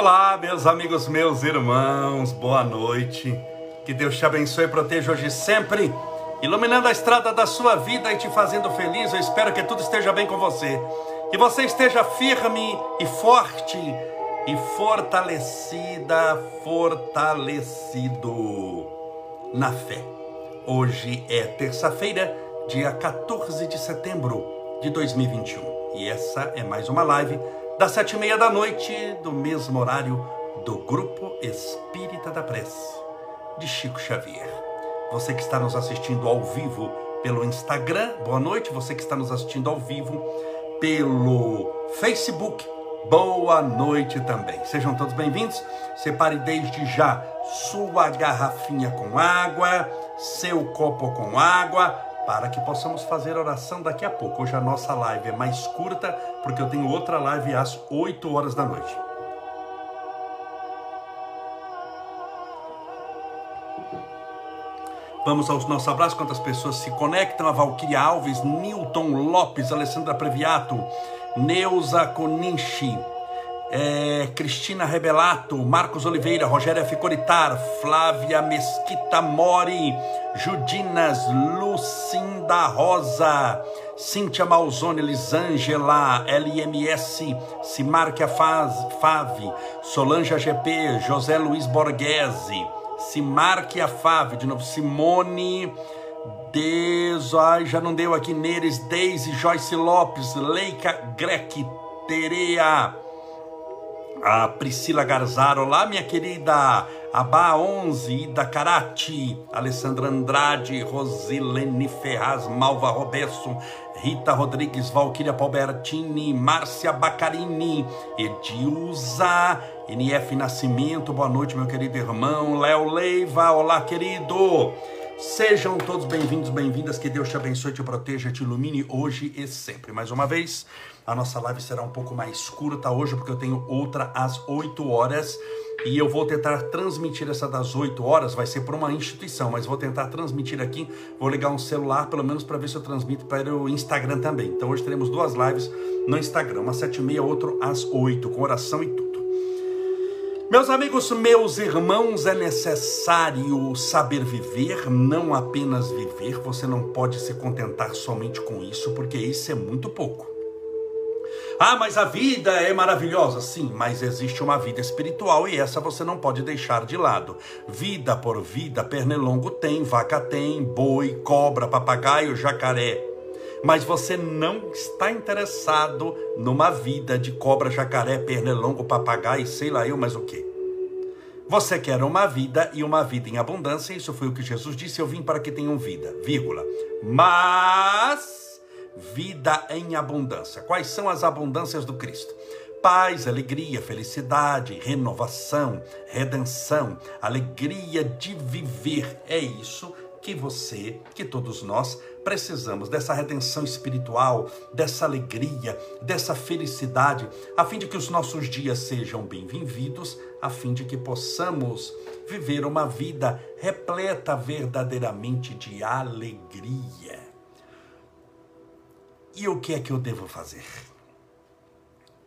Olá, meus amigos, meus irmãos, boa noite. Que Deus te abençoe e proteja hoje sempre, iluminando a estrada da sua vida e te fazendo feliz. Eu espero que tudo esteja bem com você. Que você esteja firme e forte e fortalecida, fortalecido na fé. Hoje é terça-feira, dia 14 de setembro de 2021. E essa é mais uma live das sete e meia da noite, do mesmo horário do Grupo Espírita da Prece, de Chico Xavier. Você que está nos assistindo ao vivo pelo Instagram, boa noite. Você que está nos assistindo ao vivo pelo Facebook, boa noite também. Sejam todos bem-vindos. Separe desde já sua garrafinha com água, seu copo com água para que possamos fazer oração daqui a pouco. Hoje a nossa live é mais curta, porque eu tenho outra live às 8 horas da noite. Vamos aos nossos abraços, quantas pessoas se conectam. A Valquíria Alves, Newton Lopes, Alessandra Previato, Neuza Coninchi, é, Cristina Rebelato, Marcos Oliveira, Rogério F. Coritar, Flávia Mesquita Mori, Judinas, Lucinda Rosa, Cíntia Malzone, Elisângela, LMS, Simarquia Fave, Solange AGP, José Luiz Borghese, Simarquia Fave, de novo, Simone Deus, ai, já não deu aqui, Neres, Deise, Joyce Lopes, Leica Grec, Terea, a Priscila Garzaro, lá minha querida Abá 11, Ida Karate, Alessandra Andrade, Rosilene Ferraz, Malva Roberto, Rita Rodrigues, Valquíria Palbertini, Márcia Bacarini, Edilza, NF Nascimento, boa noite meu querido irmão, Léo Leiva, olá querido, Sejam todos bem-vindos, bem-vindas, que Deus te abençoe, te proteja, te ilumine hoje e sempre. Mais uma vez, a nossa live será um pouco mais curta hoje, porque eu tenho outra às 8 horas e eu vou tentar transmitir essa das 8 horas, vai ser por uma instituição, mas vou tentar transmitir aqui, vou ligar um celular pelo menos para ver se eu transmito para o Instagram também. Então hoje teremos duas lives no Instagram, uma às 7 e meia, outra às 8, com oração e tudo. Meus amigos, meus irmãos, é necessário saber viver, não apenas viver. Você não pode se contentar somente com isso, porque isso é muito pouco. Ah, mas a vida é maravilhosa. Sim, mas existe uma vida espiritual e essa você não pode deixar de lado. Vida por vida, pernilongo tem, vaca tem, boi, cobra, papagaio, jacaré mas você não está interessado numa vida de cobra, jacaré, pernilongo, papagaio, sei lá eu, mas o que? Você quer uma vida e uma vida em abundância, isso foi o que Jesus disse, eu vim para que tenham vida, vírgula. Mas vida em abundância. Quais são as abundâncias do Cristo? Paz, alegria, felicidade, renovação, redenção, alegria de viver. É isso que você, que todos nós precisamos dessa redenção espiritual, dessa alegria, dessa felicidade, a fim de que os nossos dias sejam bem vividos, a fim de que possamos viver uma vida repleta verdadeiramente de alegria. E o que é que eu devo fazer?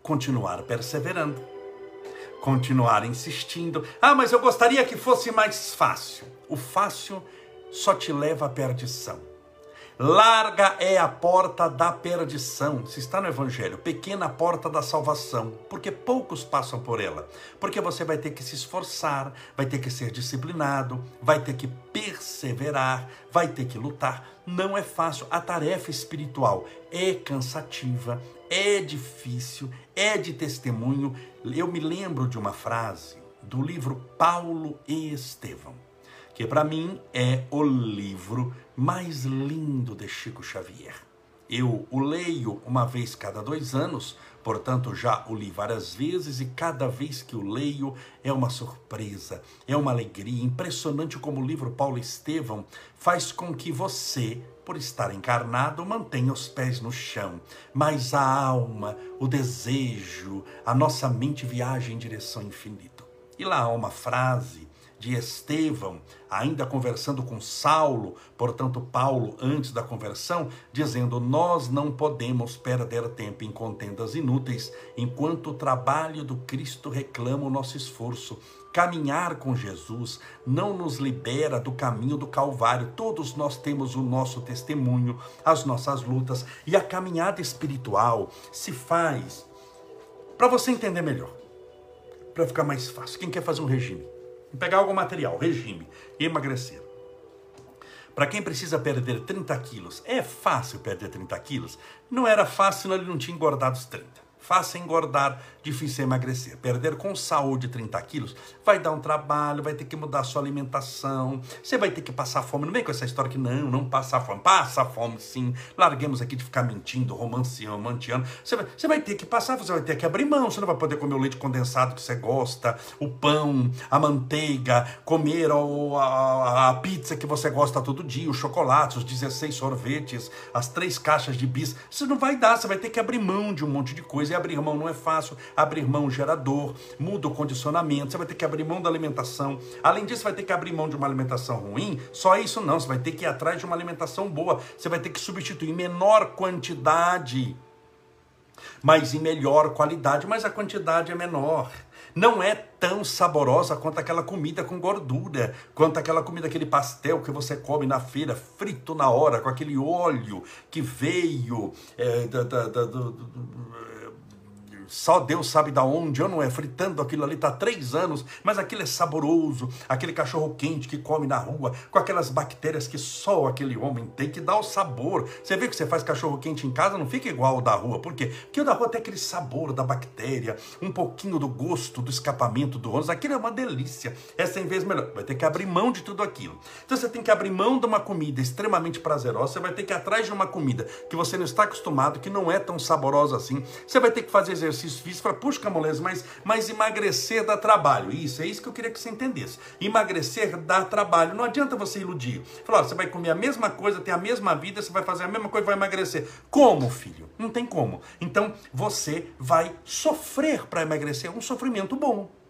Continuar perseverando, continuar insistindo. Ah, mas eu gostaria que fosse mais fácil. O fácil só te leva à perdição. Larga é a porta da perdição. Se está no Evangelho, pequena porta da salvação, porque poucos passam por ela. Porque você vai ter que se esforçar, vai ter que ser disciplinado, vai ter que perseverar, vai ter que lutar. Não é fácil. A tarefa espiritual é cansativa, é difícil, é de testemunho. Eu me lembro de uma frase do livro Paulo e Estevão que para mim é o livro mais lindo de Chico Xavier. Eu o leio uma vez cada dois anos, portanto já o li várias vezes e cada vez que o leio é uma surpresa, é uma alegria. Impressionante como o livro Paulo Estevão faz com que você, por estar encarnado, mantenha os pés no chão, mas a alma, o desejo, a nossa mente viaja em direção ao infinito. E lá há uma frase de Estevão, ainda conversando com Saulo, portanto, Paulo, antes da conversão, dizendo: Nós não podemos perder tempo em contendas inúteis, enquanto o trabalho do Cristo reclama o nosso esforço. Caminhar com Jesus não nos libera do caminho do Calvário. Todos nós temos o nosso testemunho, as nossas lutas, e a caminhada espiritual se faz para você entender melhor, para ficar mais fácil. Quem quer fazer um regime? Pegar algo material, regime, emagrecer. Para quem precisa perder 30 quilos, é fácil perder 30 quilos? Não era fácil, ele não tinha engordado os 30. Fácil engordar, difícil emagrecer. Perder com saúde 30 quilos vai dar um trabalho, vai ter que mudar a sua alimentação, você vai ter que passar fome. Não vem com essa história que não, não passa fome. Passa fome sim. Larguemos aqui de ficar mentindo, romanceando, manteando. Você vai, você vai ter que passar, você vai ter que abrir mão. Você não vai poder comer o leite condensado que você gosta, o pão, a manteiga, comer a, a, a pizza que você gosta todo dia, os chocolates, os 16 sorvetes, as três caixas de bis. Você não vai dar, você vai ter que abrir mão de um monte de coisa abrir mão não é fácil. Abrir mão gerador, muda o condicionamento, você vai ter que abrir mão da alimentação. Além disso, vai ter que abrir mão de uma alimentação ruim. Só isso não, você vai ter que ir atrás de uma alimentação boa. Você vai ter que substituir menor quantidade, mas em melhor qualidade, mas a quantidade é menor não é tão saborosa quanto aquela comida com gordura, quanto aquela comida, aquele pastel que você come na feira, frito na hora, com aquele óleo que veio é, da, da, da, do, só Deus sabe da onde, eu não é fritando aquilo ali, tá três anos, mas aquilo é saboroso, aquele cachorro quente que come na rua, com aquelas bactérias que só aquele homem tem que dar o sabor. Você vê que você faz cachorro quente em casa, não fica igual o da rua, por quê? Porque o da rua tem aquele sabor da bactéria, um pouquinho do gosto do escapamento do ônibus, aquilo é uma delícia. Essa em vez melhor, vai ter que abrir mão de tudo aquilo. Então você tem que abrir mão de uma comida extremamente prazerosa, você vai ter que ir atrás de uma comida que você não está acostumado, que não é tão saborosa assim. Você vai ter que fazer exercício exercício físico, fala, puxa, Camolese, mas, mas emagrecer dá trabalho. Isso, é isso que eu queria que você entendesse. Emagrecer dá trabalho. Não adianta você iludir. Falar, você vai comer a mesma coisa, ter a mesma vida, você vai fazer a mesma coisa e vai emagrecer. Como, filho? Não tem como. Então, você vai sofrer para emagrecer. É um sofrimento bom.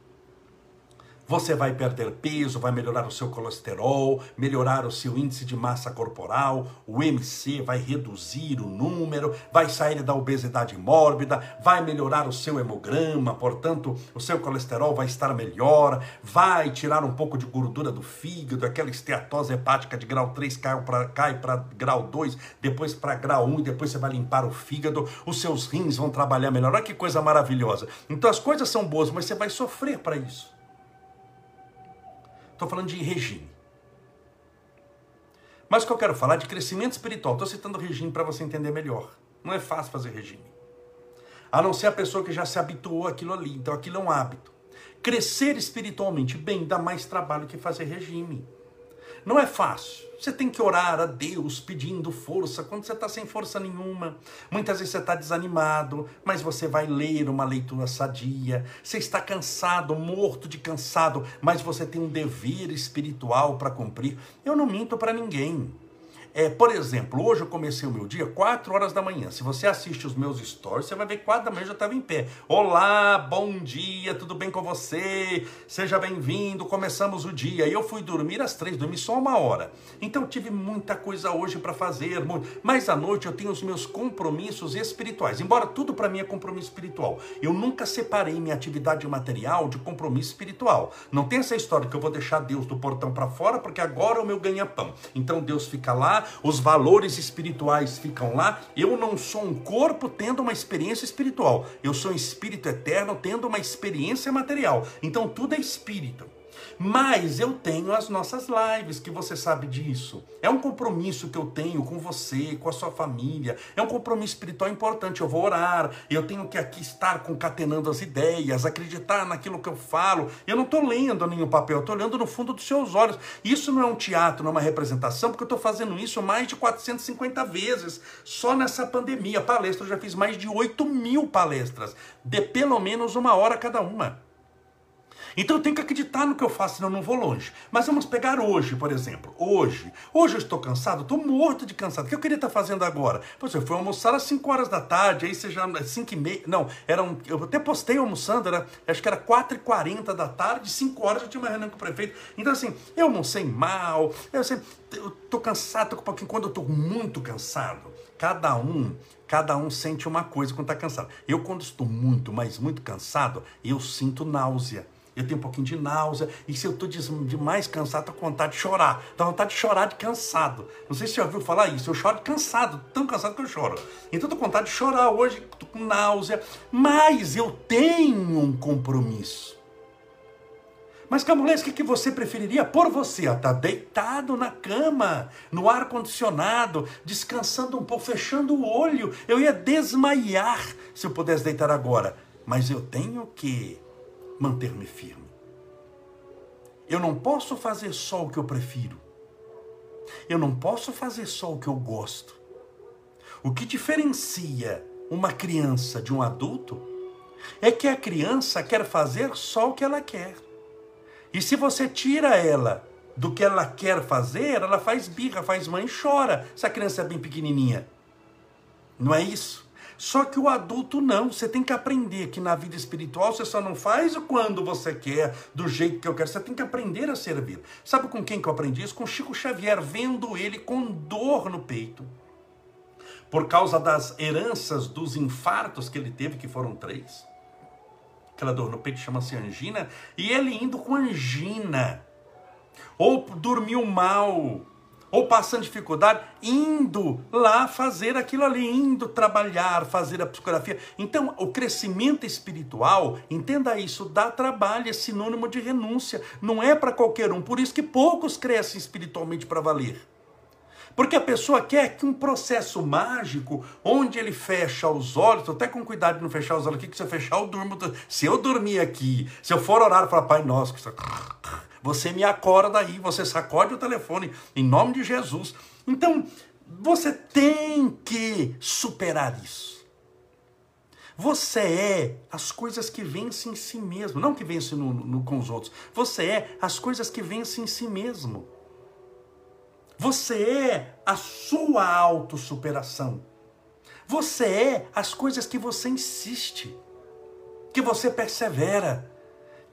Você vai perder peso, vai melhorar o seu colesterol, melhorar o seu índice de massa corporal, o MC vai reduzir o número, vai sair da obesidade mórbida, vai melhorar o seu hemograma, portanto, o seu colesterol vai estar melhor, vai tirar um pouco de gordura do fígado, aquela esteatose hepática de grau 3 cai para grau 2, depois para grau 1 e depois você vai limpar o fígado, os seus rins vão trabalhar melhor. Olha que coisa maravilhosa. Então as coisas são boas, mas você vai sofrer para isso. Estou falando de regime. Mas o que eu quero falar é de crescimento espiritual. Estou citando regime para você entender melhor. Não é fácil fazer regime. A não ser a pessoa que já se habituou àquilo ali. Então aquilo é um hábito. Crescer espiritualmente bem dá mais trabalho que fazer regime. Não é fácil. Você tem que orar a Deus pedindo força quando você está sem força nenhuma. Muitas vezes você está desanimado, mas você vai ler uma leitura sadia. Você está cansado, morto de cansado, mas você tem um dever espiritual para cumprir. Eu não minto para ninguém. É, por exemplo, hoje eu comecei o meu dia 4 horas da manhã. Se você assiste os meus stories, você vai ver que 4 da manhã eu já estava em pé. Olá, bom dia, tudo bem com você? Seja bem-vindo, começamos o dia. E eu fui dormir às 3, dormi só uma hora. Então tive muita coisa hoje para fazer, mas à noite eu tenho os meus compromissos espirituais. Embora tudo para mim é compromisso espiritual, eu nunca separei minha atividade material de compromisso espiritual. Não tem essa história que eu vou deixar Deus do portão para fora porque agora é o meu ganha-pão. Então Deus fica lá os valores espirituais ficam lá. Eu não sou um corpo tendo uma experiência espiritual. Eu sou um espírito eterno tendo uma experiência material. Então tudo é espírito. Mas eu tenho as nossas lives, que você sabe disso. É um compromisso que eu tenho com você, com a sua família. É um compromisso espiritual importante. Eu vou orar, eu tenho que aqui estar concatenando as ideias, acreditar naquilo que eu falo. Eu não estou lendo nenhum papel, estou olhando no fundo dos seus olhos. Isso não é um teatro, não é uma representação, porque eu estou fazendo isso mais de 450 vezes. Só nessa pandemia. Palestra, eu já fiz mais de 8 mil palestras, de pelo menos uma hora cada uma. Então eu tenho que acreditar no que eu faço, senão eu não vou longe. Mas vamos pegar hoje, por exemplo. Hoje. Hoje eu estou cansado, estou morto de cansado. O que eu queria estar fazendo agora? Eu fui almoçar às 5 horas da tarde, aí seja 5 e meia. Não, eram, eu até postei almoçando, era, acho que era 4 e 40 da tarde, 5 horas eu tinha uma reunião com o prefeito. Então assim, eu almocei mal, eu assim, estou cansado, tô com um pouquinho. Quando eu estou muito cansado, cada um cada um sente uma coisa quando está cansado. Eu, quando estou muito, mas muito cansado, eu sinto náusea eu tenho um pouquinho de náusea, e se eu estou demais cansado, estou com vontade de chorar. Dá vontade de chorar de cansado. Não sei se você já ouviu falar isso, eu choro de cansado, tão cansado que eu choro. Então estou com vontade de chorar hoje, estou com náusea, mas eu tenho um compromisso. Mas Camulês, o que, que você preferiria por você? Estar tá deitado na cama, no ar-condicionado, descansando um pouco, fechando o olho. Eu ia desmaiar se eu pudesse deitar agora. Mas eu tenho que manter-me firme. Eu não posso fazer só o que eu prefiro. Eu não posso fazer só o que eu gosto. O que diferencia uma criança de um adulto é que a criança quer fazer só o que ela quer. E se você tira ela do que ela quer fazer, ela faz birra, faz mãe e chora. Se a criança é bem pequenininha. Não é isso? Só que o adulto não, você tem que aprender que na vida espiritual você só não faz quando você quer, do jeito que eu quero, você tem que aprender a servir. Sabe com quem que eu aprendi isso? Com Chico Xavier, vendo ele com dor no peito. Por causa das heranças dos infartos que ele teve, que foram três. Aquela dor no peito chama-se angina, e ele indo com angina. Ou dormiu mal, ou passando dificuldade, indo lá fazer aquilo ali, indo trabalhar, fazer a psicografia. Então, o crescimento espiritual, entenda isso, dá trabalho, é sinônimo de renúncia, não é para qualquer um. Por isso que poucos crescem espiritualmente para valer. Porque a pessoa quer que um processo mágico, onde ele fecha os olhos, até com cuidado de não fechar os olhos aqui, que se eu fechar, eu durmo. Se eu dormir aqui, se eu for orar, eu falo, Pai Nosso, você me acorda aí, você sacode o telefone em nome de Jesus. Então, você tem que superar isso. Você é as coisas que vencem em si mesmo, não que vencem no, no, com os outros. Você é as coisas que vencem em si mesmo. Você é a sua autossuperação. Você é as coisas que você insiste, que você persevera,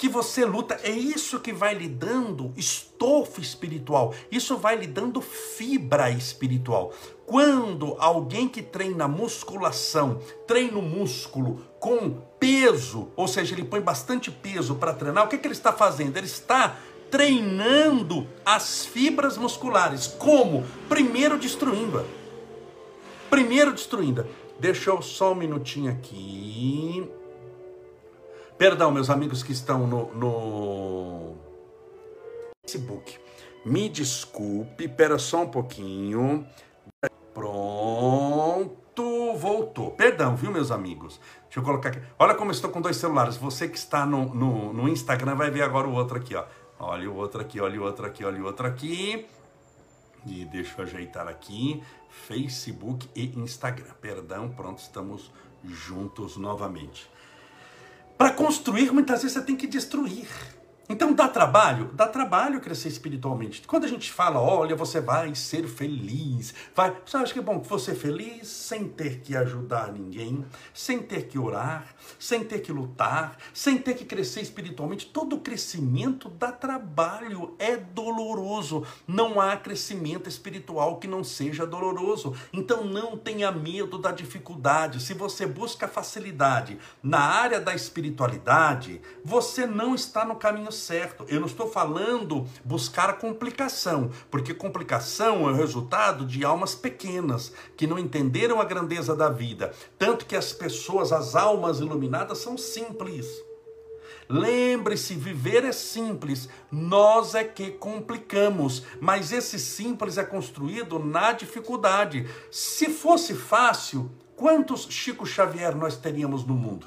que você luta, é isso que vai lhe dando estofo espiritual, isso vai lhe dando fibra espiritual. Quando alguém que treina musculação, treina o músculo com peso, ou seja, ele põe bastante peso para treinar, o que, que ele está fazendo? Ele está treinando as fibras musculares. Como? Primeiro destruindo-a. Primeiro destruindo-a. Deixa eu só um minutinho aqui. Perdão, meus amigos que estão no, no Facebook. Me desculpe, espera só um pouquinho. Pronto, voltou. Perdão, viu, meus amigos? Deixa eu colocar aqui. Olha como eu estou com dois celulares. Você que está no, no, no Instagram vai ver agora o outro aqui, ó. Olha o outro aqui, olha o outro aqui, olha o outro aqui. E deixa eu ajeitar aqui. Facebook e Instagram. Perdão, pronto, estamos juntos novamente. Para construir, muitas vezes você tem que destruir. Então dá trabalho? Dá trabalho crescer espiritualmente. Quando a gente fala, olha, você vai ser feliz, vai. Você acha que é bom você feliz sem ter que ajudar ninguém, sem ter que orar, sem ter que lutar, sem ter que crescer espiritualmente? Todo crescimento dá trabalho, é doloroso. Não há crescimento espiritual que não seja doloroso. Então não tenha medo da dificuldade. Se você busca facilidade na área da espiritualidade, você não está no caminho certo. Eu não estou falando buscar complicação, porque complicação é o resultado de almas pequenas que não entenderam a grandeza da vida. Tanto que as pessoas, as almas iluminadas, são simples. Lembre-se, viver é simples, nós é que complicamos, mas esse simples é construído na dificuldade. Se fosse fácil, quantos Chico Xavier nós teríamos no mundo?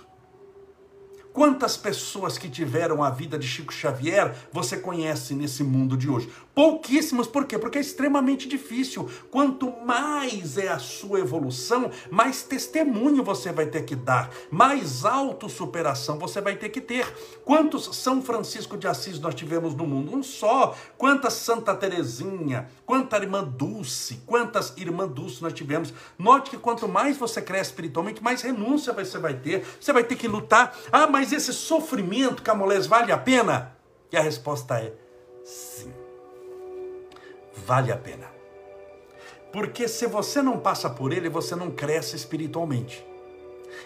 Quantas pessoas que tiveram a vida de Chico Xavier você conhece nesse mundo de hoje? Pouquíssimas, por quê? Porque é extremamente difícil. Quanto mais é a sua evolução, mais testemunho você vai ter que dar, mais autossuperação você vai ter que ter. Quantos São Francisco de Assis nós tivemos no mundo? Um só. Quantas Santa Terezinha, quanta irmã Dulce, quantas irmã Dulce nós tivemos. Note que quanto mais você cresce espiritualmente, mais renúncia você vai ter. Você vai ter que lutar. Ah, mas esse sofrimento, Camolés, vale a pena? E a resposta é sim vale a pena. Porque se você não passa por ele, você não cresce espiritualmente.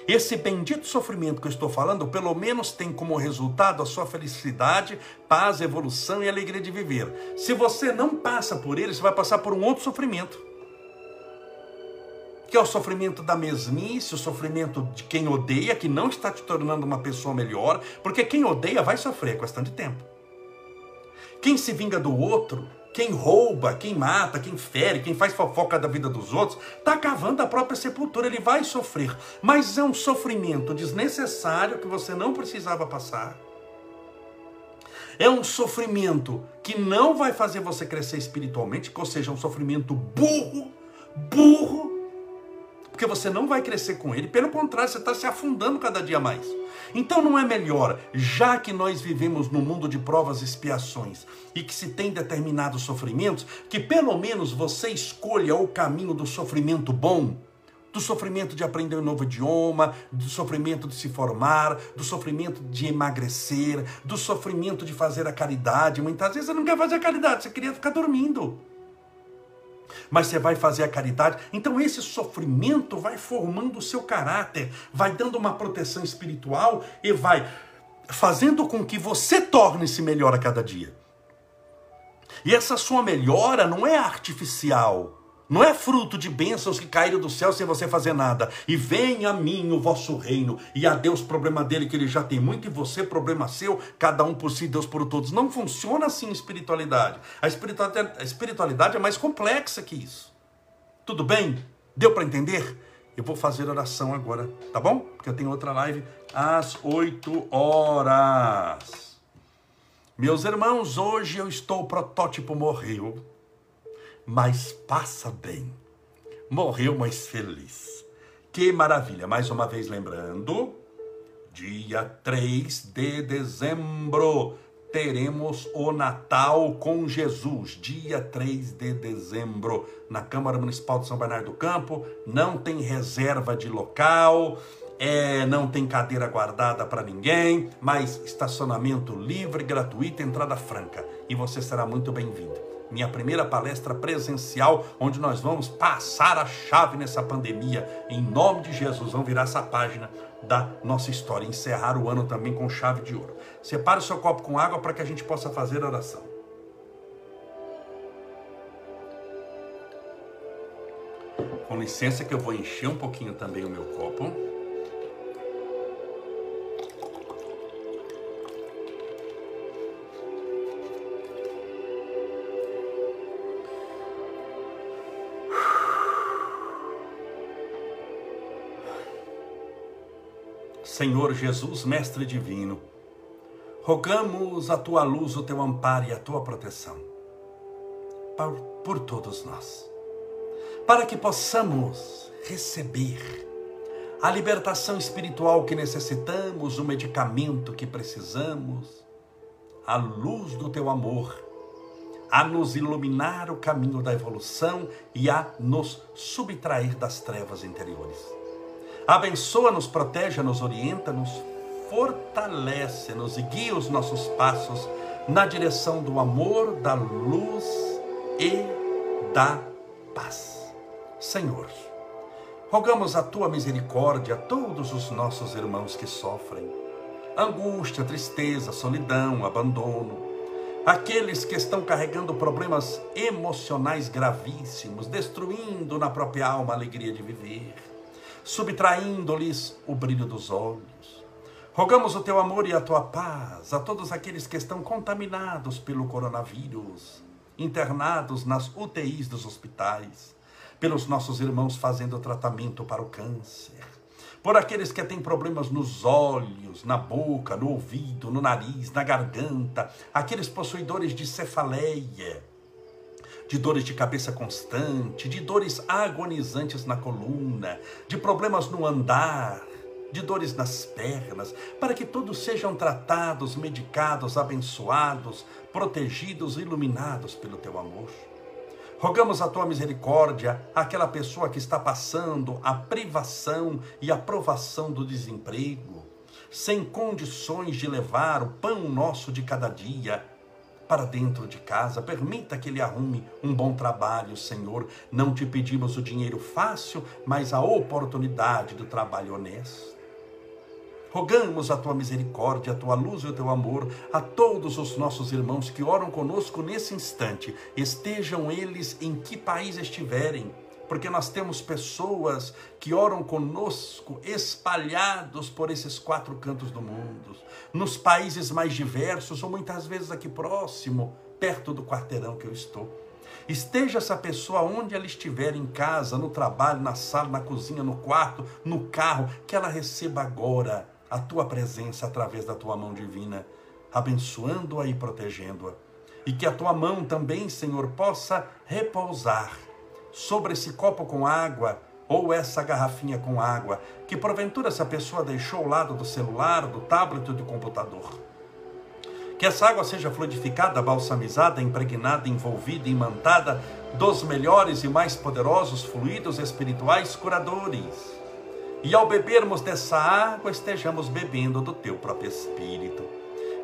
Esse bendito sofrimento que eu estou falando, pelo menos tem como resultado a sua felicidade, paz, evolução e alegria de viver. Se você não passa por ele, você vai passar por um outro sofrimento. Que é o sofrimento da mesmice, o sofrimento de quem odeia, que não está te tornando uma pessoa melhor, porque quem odeia vai sofrer, questão de tempo. Quem se vinga do outro quem rouba, quem mata, quem fere, quem faz fofoca da vida dos outros, está cavando a própria sepultura, ele vai sofrer. Mas é um sofrimento desnecessário que você não precisava passar. É um sofrimento que não vai fazer você crescer espiritualmente, ou seja, um sofrimento burro, burro, porque você não vai crescer com ele, pelo contrário, você está se afundando cada dia mais. Então não é melhor, já que nós vivemos no mundo de provas e expiações e que se tem determinados sofrimentos, que pelo menos você escolha o caminho do sofrimento bom, do sofrimento de aprender um novo idioma, do sofrimento de se formar, do sofrimento de emagrecer, do sofrimento de fazer a caridade. Muitas vezes você não quer fazer a caridade, você queria ficar dormindo mas você vai fazer a caridade. Então esse sofrimento vai formando o seu caráter, vai dando uma proteção espiritual e vai fazendo com que você torne-se melhor a cada dia. E essa sua melhora não é artificial. Não é fruto de bênçãos que caíram do céu sem você fazer nada. E venha a mim o vosso reino. E a Deus problema dele que ele já tem muito e você problema seu, cada um por si, Deus por todos. Não funciona assim a espiritualidade. A espiritualidade, a espiritualidade é mais complexa que isso. Tudo bem? Deu para entender? Eu vou fazer oração agora, tá bom? Porque eu tenho outra live às 8 horas. Meus irmãos, hoje eu estou, protótipo morreu mas passa bem. Morreu, mas feliz. Que maravilha! Mais uma vez lembrando, dia 3 de dezembro teremos o Natal com Jesus, dia 3 de dezembro, na Câmara Municipal de São Bernardo do Campo. Não tem reserva de local, é, não tem cadeira guardada para ninguém, mas estacionamento livre, gratuito, entrada franca. E você será muito bem-vindo minha primeira palestra presencial, onde nós vamos passar a chave nessa pandemia. Em nome de Jesus, vamos virar essa página da nossa história, encerrar o ano também com chave de ouro. Separe o seu copo com água para que a gente possa fazer a oração. Com licença que eu vou encher um pouquinho também o meu copo. Senhor Jesus, Mestre Divino, rogamos a tua luz, o teu amparo e a tua proteção por, por todos nós, para que possamos receber a libertação espiritual que necessitamos, o medicamento que precisamos, a luz do teu amor, a nos iluminar o caminho da evolução e a nos subtrair das trevas interiores. Abençoa-nos, protege-nos, orienta-nos, fortalece-nos e guia os nossos passos na direção do amor, da luz e da paz. Senhor, rogamos a tua misericórdia a todos os nossos irmãos que sofrem. Angústia, tristeza, solidão, abandono, aqueles que estão carregando problemas emocionais gravíssimos, destruindo na própria alma a alegria de viver subtraindo-lhes o brilho dos olhos. Rogamos o teu amor e a tua paz a todos aqueles que estão contaminados pelo coronavírus, internados nas UTIs dos hospitais, pelos nossos irmãos fazendo tratamento para o câncer, por aqueles que têm problemas nos olhos, na boca, no ouvido, no nariz, na garganta, aqueles possuidores de cefaleia, de dores de cabeça constante, de dores agonizantes na coluna, de problemas no andar, de dores nas pernas, para que todos sejam tratados, medicados, abençoados, protegidos, iluminados pelo teu amor. Rogamos a tua misericórdia àquela pessoa que está passando a privação e a provação do desemprego, sem condições de levar o pão nosso de cada dia para dentro de casa. Permita que ele arrume um bom trabalho, Senhor. Não te pedimos o dinheiro fácil, mas a oportunidade do trabalho honesto. Rogamos a tua misericórdia, a tua luz e o teu amor a todos os nossos irmãos que oram conosco nesse instante, estejam eles em que país estiverem, porque nós temos pessoas que oram conosco espalhados por esses quatro cantos do mundo, nos países mais diversos ou muitas vezes aqui próximo, perto do quarteirão que eu estou. Esteja essa pessoa onde ela estiver, em casa, no trabalho, na sala, na cozinha, no quarto, no carro, que ela receba agora a tua presença através da tua mão divina, abençoando-a e protegendo-a. E que a tua mão também, Senhor, possa repousar sobre esse copo com água ou essa garrafinha com água, que porventura essa pessoa deixou ao lado do celular, do tablet ou do computador. Que essa água seja fluidificada, balsamizada, impregnada, envolvida, imantada dos melhores e mais poderosos fluidos espirituais curadores e ao bebermos dessa água, estejamos bebendo do teu próprio Espírito.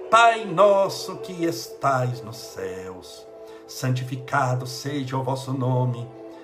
Pai nosso que estais nos céus, santificado seja o vosso nome,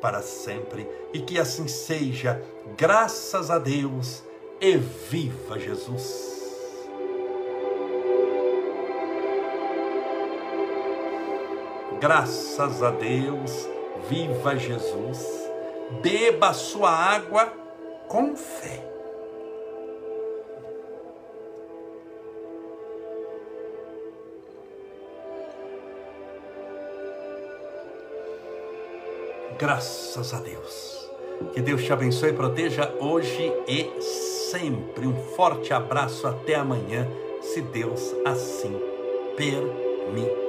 para sempre. E que assim seja, graças a Deus, e viva Jesus! Graças a Deus, viva Jesus, beba a sua água com fé. Graças a Deus. Que Deus te abençoe e proteja hoje e sempre. Um forte abraço até amanhã, se Deus assim permitir.